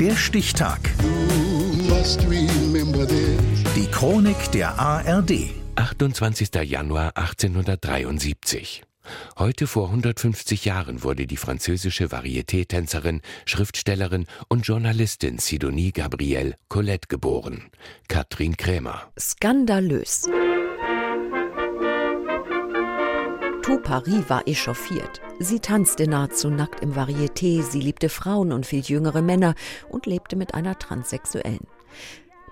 Der Stichtag. Die Chronik der ARD. 28. Januar 1873. Heute vor 150 Jahren wurde die französische Varieté-Tänzerin, Schriftstellerin und Journalistin Sidonie Gabrielle Colette geboren. Katrin Krämer. Skandalös. Tout Paris war echauffiert. Sie tanzte nahezu nackt im Varieté, sie liebte Frauen und viel jüngere Männer und lebte mit einer Transsexuellen.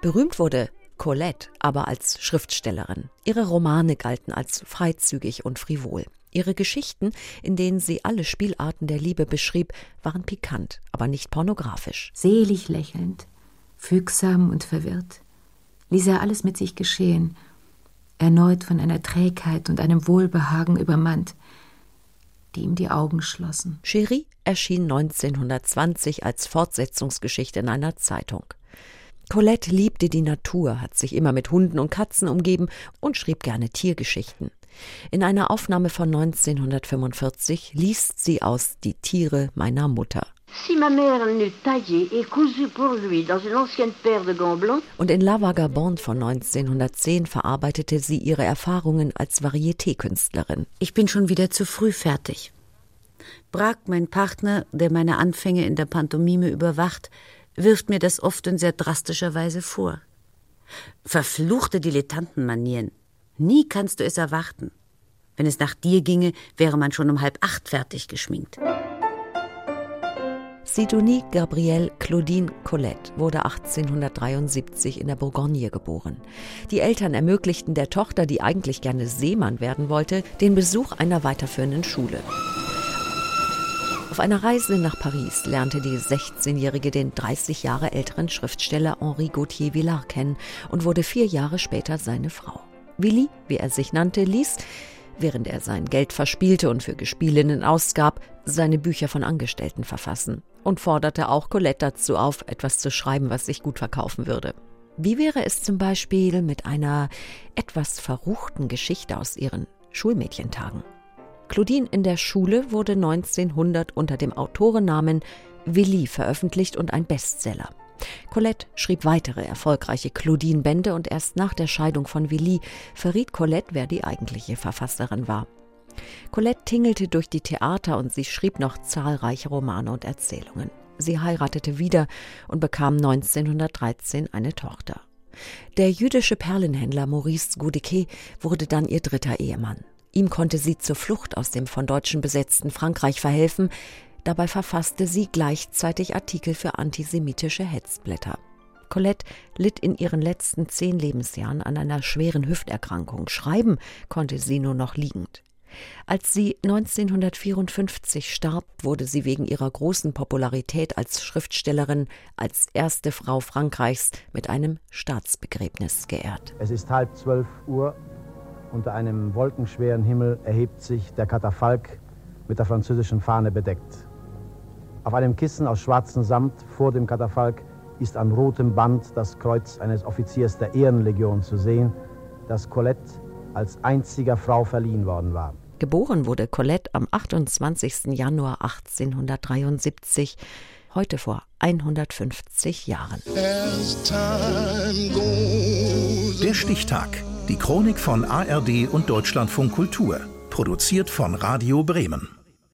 Berühmt wurde Colette aber als Schriftstellerin. Ihre Romane galten als freizügig und frivol. Ihre Geschichten, in denen sie alle Spielarten der Liebe beschrieb, waren pikant, aber nicht pornografisch. Selig lächelnd, fügsam und verwirrt, ließ er alles mit sich geschehen, erneut von einer Trägheit und einem Wohlbehagen übermannt, die ihm die Augen schlossen. Cherie erschien 1920 als Fortsetzungsgeschichte in einer Zeitung. Colette liebte die Natur, hat sich immer mit Hunden und Katzen umgeben und schrieb gerne Tiergeschichten. In einer Aufnahme von 1945 liest sie aus Die Tiere meiner Mutter. Und in La Vagabonde von 1910 verarbeitete sie ihre Erfahrungen als Varieté-Künstlerin. Ich bin schon wieder zu früh fertig. Brack, mein Partner, der meine Anfänge in der Pantomime überwacht, wirft mir das oft in sehr drastischer Weise vor. Verfluchte Dilettantenmanieren. Nie kannst du es erwarten. Wenn es nach dir ginge, wäre man schon um halb acht fertig geschminkt. Sidonie Gabrielle Claudine Colette wurde 1873 in der Bourgogne geboren. Die Eltern ermöglichten der Tochter, die eigentlich gerne Seemann werden wollte, den Besuch einer weiterführenden Schule. Auf einer Reise nach Paris lernte die 16-Jährige den 30 Jahre älteren Schriftsteller Henri Gauthier Villard kennen und wurde vier Jahre später seine Frau. Willi, wie er sich nannte, ließ, während er sein Geld verspielte und für Gespielinnen ausgab, seine Bücher von Angestellten verfassen und forderte auch Colette dazu auf, etwas zu schreiben, was sich gut verkaufen würde. Wie wäre es zum Beispiel mit einer etwas verruchten Geschichte aus ihren Schulmädchentagen? Claudine in der Schule wurde 1900 unter dem Autorennamen Willi veröffentlicht und ein Bestseller. Colette schrieb weitere erfolgreiche Claudine-Bände und erst nach der Scheidung von Willi verriet Colette, wer die eigentliche Verfasserin war. Colette tingelte durch die Theater und sie schrieb noch zahlreiche Romane und Erzählungen. Sie heiratete wieder und bekam 1913 eine Tochter. Der jüdische Perlenhändler Maurice Goudicquet wurde dann ihr dritter Ehemann. Ihm konnte sie zur Flucht aus dem von Deutschen besetzten Frankreich verhelfen. Dabei verfasste sie gleichzeitig Artikel für antisemitische Hetzblätter. Colette litt in ihren letzten zehn Lebensjahren an einer schweren Hüfterkrankung. Schreiben konnte sie nur noch liegend. Als sie 1954 starb, wurde sie wegen ihrer großen Popularität als Schriftstellerin als erste Frau Frankreichs mit einem Staatsbegräbnis geehrt. Es ist halb zwölf Uhr unter einem wolkenschweren Himmel erhebt sich der Katafalk mit der französischen Fahne bedeckt. Auf einem Kissen aus schwarzem Samt vor dem Katafalk ist an rotem Band das Kreuz eines Offiziers der Ehrenlegion zu sehen, das Colette als einziger Frau verliehen worden war. Geboren wurde Colette am 28. Januar 1873, heute vor 150 Jahren. Der Stichtag die Chronik von ARD und Deutschlandfunk Kultur. Produziert von Radio Bremen.